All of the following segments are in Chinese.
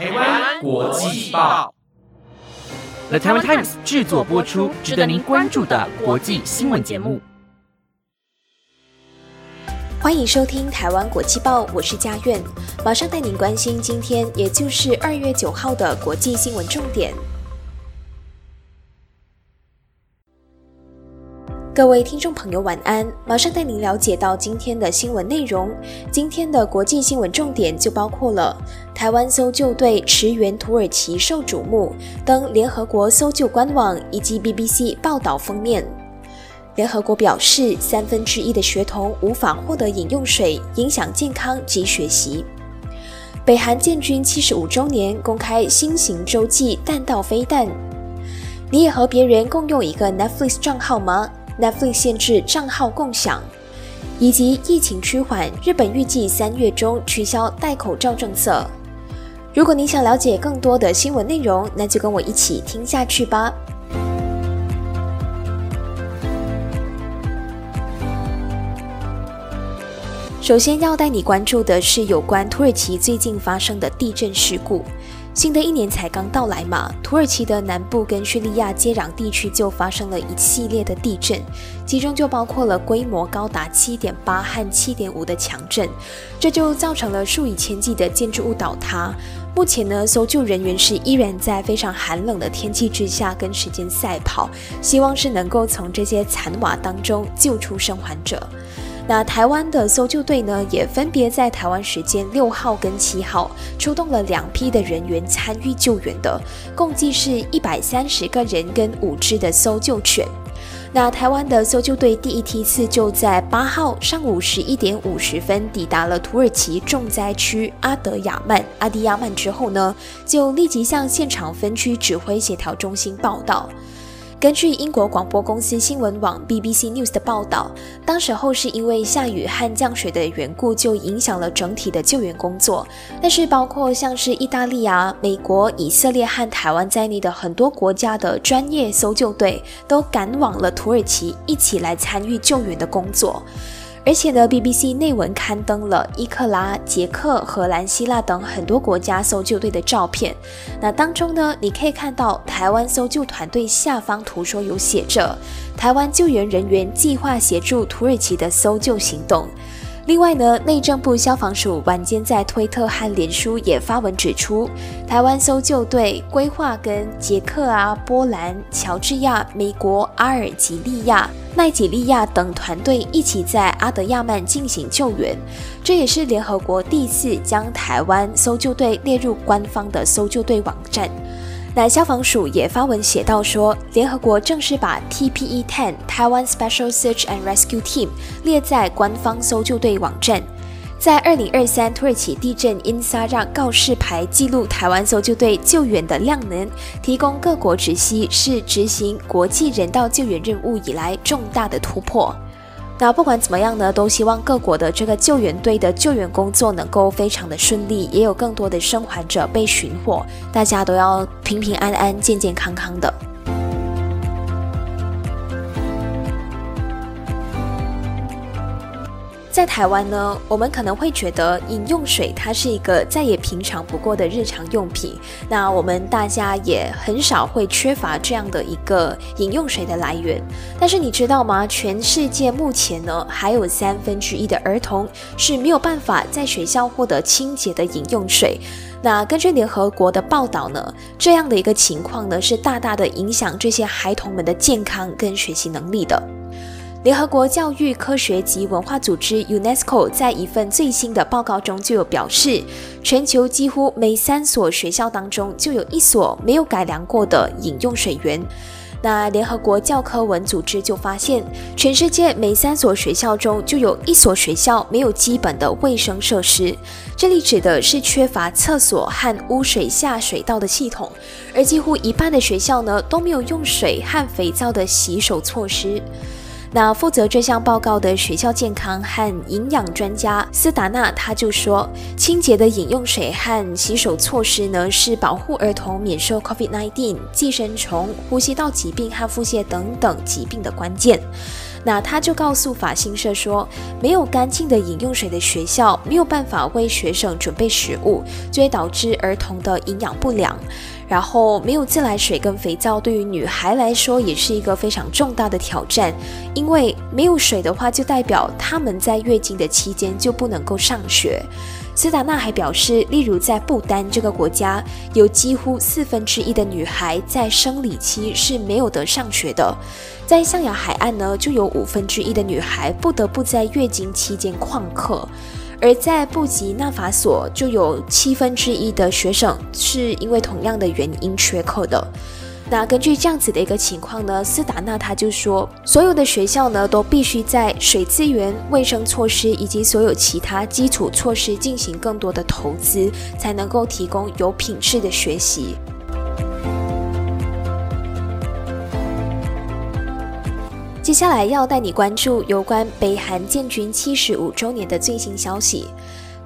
台湾国际报，The Taiwan Times 制作播出，值得您关注的国际新闻节目。欢迎收听台湾国际报，我是佳苑，马上带您关心今天，也就是二月九号的国际新闻重点。各位听众朋友，晚安！马上带您了解到今天的新闻内容。今天的国际新闻重点就包括了台湾搜救队驰援土耳其受瞩目，登联合国搜救官网以及 BBC 报道封面。联合国表示，三分之一的学童无法获得饮用水，影响健康及学习。北韩建军七十五周年公开新型洲际弹道飞弹。你也和别人共用一个 Netflix 账号吗？Netflix 限制账号共享，以及疫情趋缓，日本预计三月中取消戴口罩政策。如果你想了解更多的新闻内容，那就跟我一起听下去吧。首先要带你关注的是有关土耳其最近发生的地震事故。新的一年才刚到来嘛，土耳其的南部跟叙利亚接壤地区就发生了一系列的地震，其中就包括了规模高达七点八和七点五的强震，这就造成了数以千计的建筑物倒塌。目前呢，搜救人员是依然在非常寒冷的天气之下跟时间赛跑，希望是能够从这些残瓦当中救出生还者。那台湾的搜救队呢，也分别在台湾时间六号跟七号出动了两批的人员参与救援的，共计是一百三十个人跟五只的搜救犬。那台湾的搜救队第一梯次就在八号上午十一点五十分抵达了土耳其重灾区阿德亚曼阿迪亚曼之后呢，就立即向现场分区指挥协调中心报道。根据英国广播公司新闻网 BBC News 的报道，当时候是因为下雨和降水的缘故，就影响了整体的救援工作。但是，包括像是意大利啊、美国、以色列和台湾在内的很多国家的专业搜救队，都赶往了土耳其，一起来参与救援的工作。而且呢，BBC 内文刊登了伊克拉、捷克、荷兰、希腊等很多国家搜救队的照片。那当中呢，你可以看到台湾搜救团队下方图说有写着“台湾救援人员计划协助土耳其的搜救行动”。另外呢，内政部消防署晚间在推特和脸书也发文指出，台湾搜救队规划跟捷克啊、波兰、乔治亚、美国、阿尔及利亚、奈及利亚等团队一起在阿德亚曼进行救援，这也是联合国第一次将台湾搜救队列入官方的搜救队网站。那消防署也发文写道说，联合国正式把 TPE-10 台湾 Special Search and Rescue Team 列在官方搜救队网站。在二零二三土耳其地震因撒让告示牌记录台湾搜救队救援的量能，提供各国直悉，是执行国际人道救援任务以来重大的突破。那不管怎么样呢，都希望各国的这个救援队的救援工作能够非常的顺利，也有更多的生还者被寻获，大家都要平平安安、健健康康的。在台湾呢，我们可能会觉得饮用水它是一个再也平常不过的日常用品，那我们大家也很少会缺乏这样的一个饮用水的来源。但是你知道吗？全世界目前呢，还有三分之一的儿童是没有办法在学校获得清洁的饮用水。那根据联合国的报道呢，这样的一个情况呢，是大大的影响这些孩童们的健康跟学习能力的。联合国教育、科学及文化组织 UNESCO 在一份最新的报告中就有表示，全球几乎每三所学校当中就有一所没有改良过的饮用水源。那联合国教科文组织就发现，全世界每三所学校中就有一所学校没有基本的卫生设施。这里指的是缺乏厕所和污水下水道的系统，而几乎一半的学校呢都没有用水和肥皂的洗手措施。那负责这项报告的学校健康和营养专家斯达纳他就说，清洁的饮用水和洗手措施呢，是保护儿童免受 COVID-19、寄生虫、呼吸道疾病和腹泻等等疾病的关键。那他就告诉法新社说，没有干净的饮用水的学校没有办法为学生准备食物，就会导致儿童的营养不良。然后没有自来水跟肥皂，对于女孩来说也是一个非常重大的挑战，因为没有水的话，就代表她们在月经的期间就不能够上学。斯达纳还表示，例如在不丹这个国家，有几乎四分之一的女孩在生理期是没有得上学的；在象牙海岸呢，就有五分之一的女孩不得不在月经期间旷课。而在布吉纳法索，就有七分之一的学生是因为同样的原因缺课的。那根据这样子的一个情况呢，斯达纳他就说，所有的学校呢都必须在水资源、卫生措施以及所有其他基础措施进行更多的投资，才能够提供有品质的学习。接下来要带你关注有关北韩建军七十五周年的最新消息。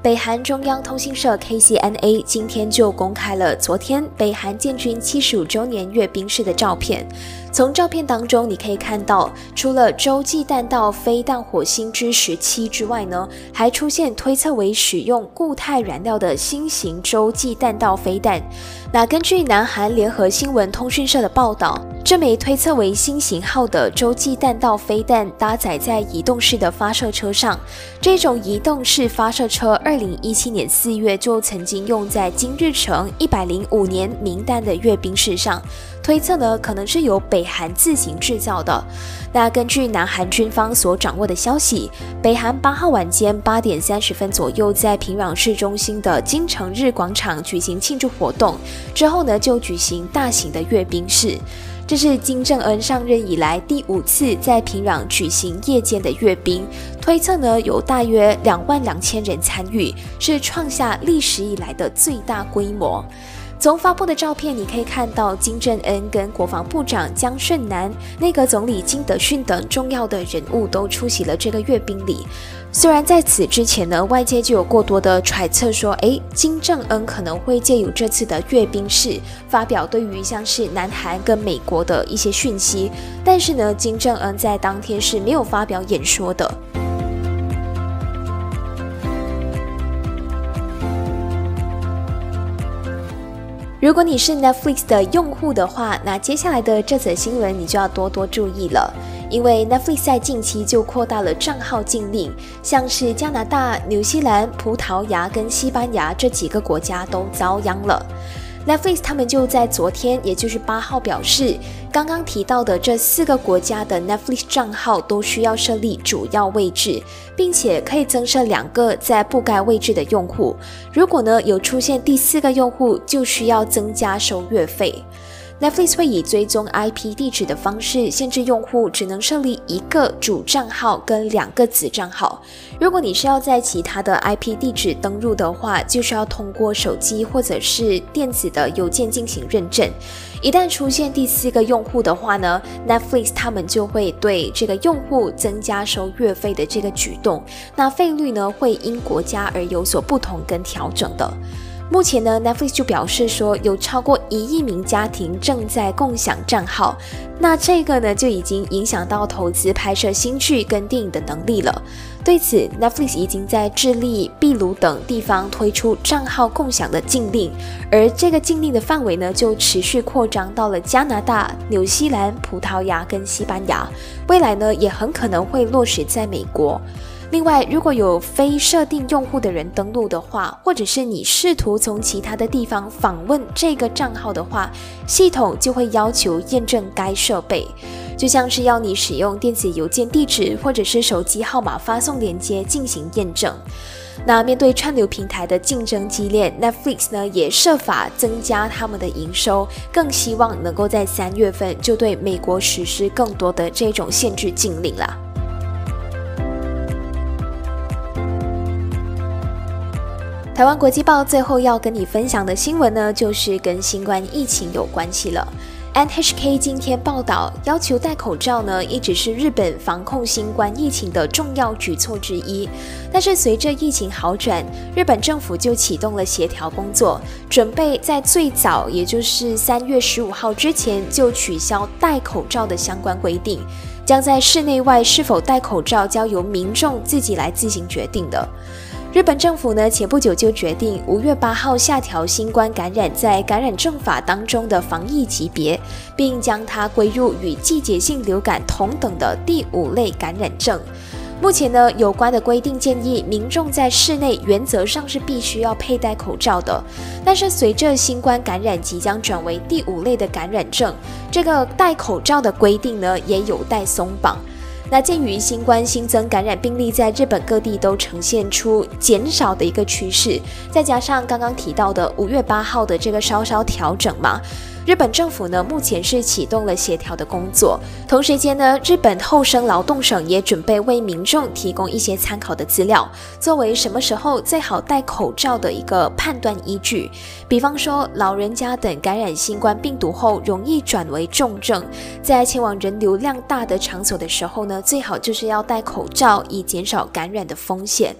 北韩中央通讯社 KCNA 今天就公开了昨天北韩建军七十五周年阅兵式的照片。从照片当中，你可以看到，除了洲际弹道飞弹火星之十七之外呢，还出现推测为使用固态燃料的新型洲际弹道飞弹。那根据南韩联合新闻通讯社的报道，这枚推测为新型号的洲际弹道飞弹搭载在移动式的发射车上。这种移动式发射车，二零一七年四月就曾经用在金日成一百零五年名单的阅兵式上。推测呢，可能是由北韩自行制造的。那根据南韩军方所掌握的消息，北韩八号晚间八点三十分左右，在平壤市中心的金城日广场举行庆祝活动，之后呢，就举行大型的阅兵式。这是金正恩上任以来第五次在平壤举行夜间的阅兵，推测呢有大约两万两千人参与，是创下历史以来的最大规模。从发布的照片，你可以看到金正恩跟国防部长江顺南、内阁总理金德训等重要的人物都出席了这个阅兵礼。虽然在此之前呢，外界就有过多的揣测说，诶，金正恩可能会借由这次的阅兵式发表对于像是南韩跟美国的一些讯息，但是呢，金正恩在当天是没有发表演说的。如果你是 Netflix 的用户的话，那接下来的这则新闻你就要多多注意了，因为 Netflix 在近期就扩大了账号禁令，像是加拿大、纽西兰、葡萄牙跟西班牙这几个国家都遭殃了。Netflix 他们就在昨天，也就是八号表示，刚刚提到的这四个国家的 Netflix 账号都需要设立主要位置，并且可以增设两个在不该位置的用户。如果呢有出现第四个用户，就需要增加收月费。Netflix 会以追踪 IP 地址的方式，限制用户只能设立一个主账号跟两个子账号。如果你是要在其他的 IP 地址登录的话，就需要通过手机或者是电子的邮件进行认证。一旦出现第四个用户的话呢，Netflix 他们就会对这个用户增加收月费的这个举动。那费率呢会因国家而有所不同跟调整的。目前呢，Netflix 就表示说，有超过一亿名家庭正在共享账号。那这个呢，就已经影响到投资拍摄新剧跟电影的能力了。对此，Netflix 已经在智利、秘鲁等地方推出账号共享的禁令，而这个禁令的范围呢，就持续扩张到了加拿大、纽西兰、葡萄牙跟西班牙。未来呢，也很可能会落实在美国。另外，如果有非设定用户的人登录的话，或者是你试图从其他的地方访问这个账号的话，系统就会要求验证该设备，就像是要你使用电子邮件地址或者是手机号码发送连接进行验证。那面对串流平台的竞争激烈，Netflix 呢也设法增加他们的营收，更希望能够在三月份就对美国实施更多的这种限制禁令了。台湾国际报最后要跟你分享的新闻呢，就是跟新冠疫情有关系了。NHK 今天报道，要求戴口罩呢，一直是日本防控新冠疫情的重要举措之一。但是随着疫情好转，日本政府就启动了协调工作，准备在最早，也就是三月十五号之前就取消戴口罩的相关规定。将在室内外是否戴口罩交由民众自己来自行决定的。日本政府呢，前不久就决定五月八号下调新冠感染在感染症法当中的防疫级别，并将它归入与季节性流感同等的第五类感染症。目前呢，有关的规定建议民众在室内原则上是必须要佩戴口罩的。但是随着新冠感染即将转为第五类的感染症，这个戴口罩的规定呢，也有待松绑。那鉴于新冠新增感染病例在日本各地都呈现出减少的一个趋势，再加上刚刚提到的五月八号的这个稍稍调整嘛。日本政府呢，目前是启动了协调的工作。同时间呢，日本厚生劳动省也准备为民众提供一些参考的资料，作为什么时候最好戴口罩的一个判断依据。比方说，老人家等感染新冠病毒后容易转为重症，在前往人流量大的场所的时候呢，最好就是要戴口罩，以减少感染的风险。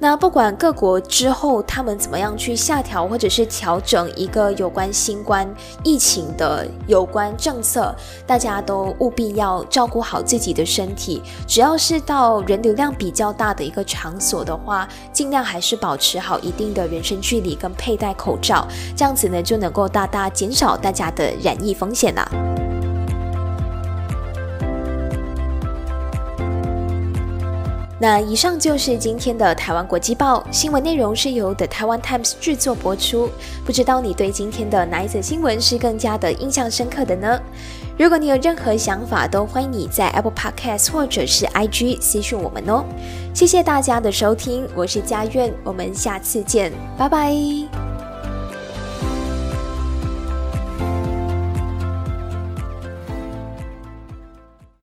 那不管各国之后他们怎么样去下调或者是调整一个有关新冠疫情的有关政策，大家都务必要照顾好自己的身体。只要是到人流量比较大的一个场所的话，尽量还是保持好一定的人身距离跟佩戴口罩，这样子呢就能够大大减少大家的染疫风险啦。那以上就是今天的台湾国际报新闻内容，是由 The Taiwan Times 制作播出。不知道你对今天的哪一则新闻是更加的印象深刻的呢？如果你有任何想法，都欢迎你在 Apple Podcast 或者是 IG 私讯我们哦。谢谢大家的收听，我是佳苑，我们下次见，拜拜。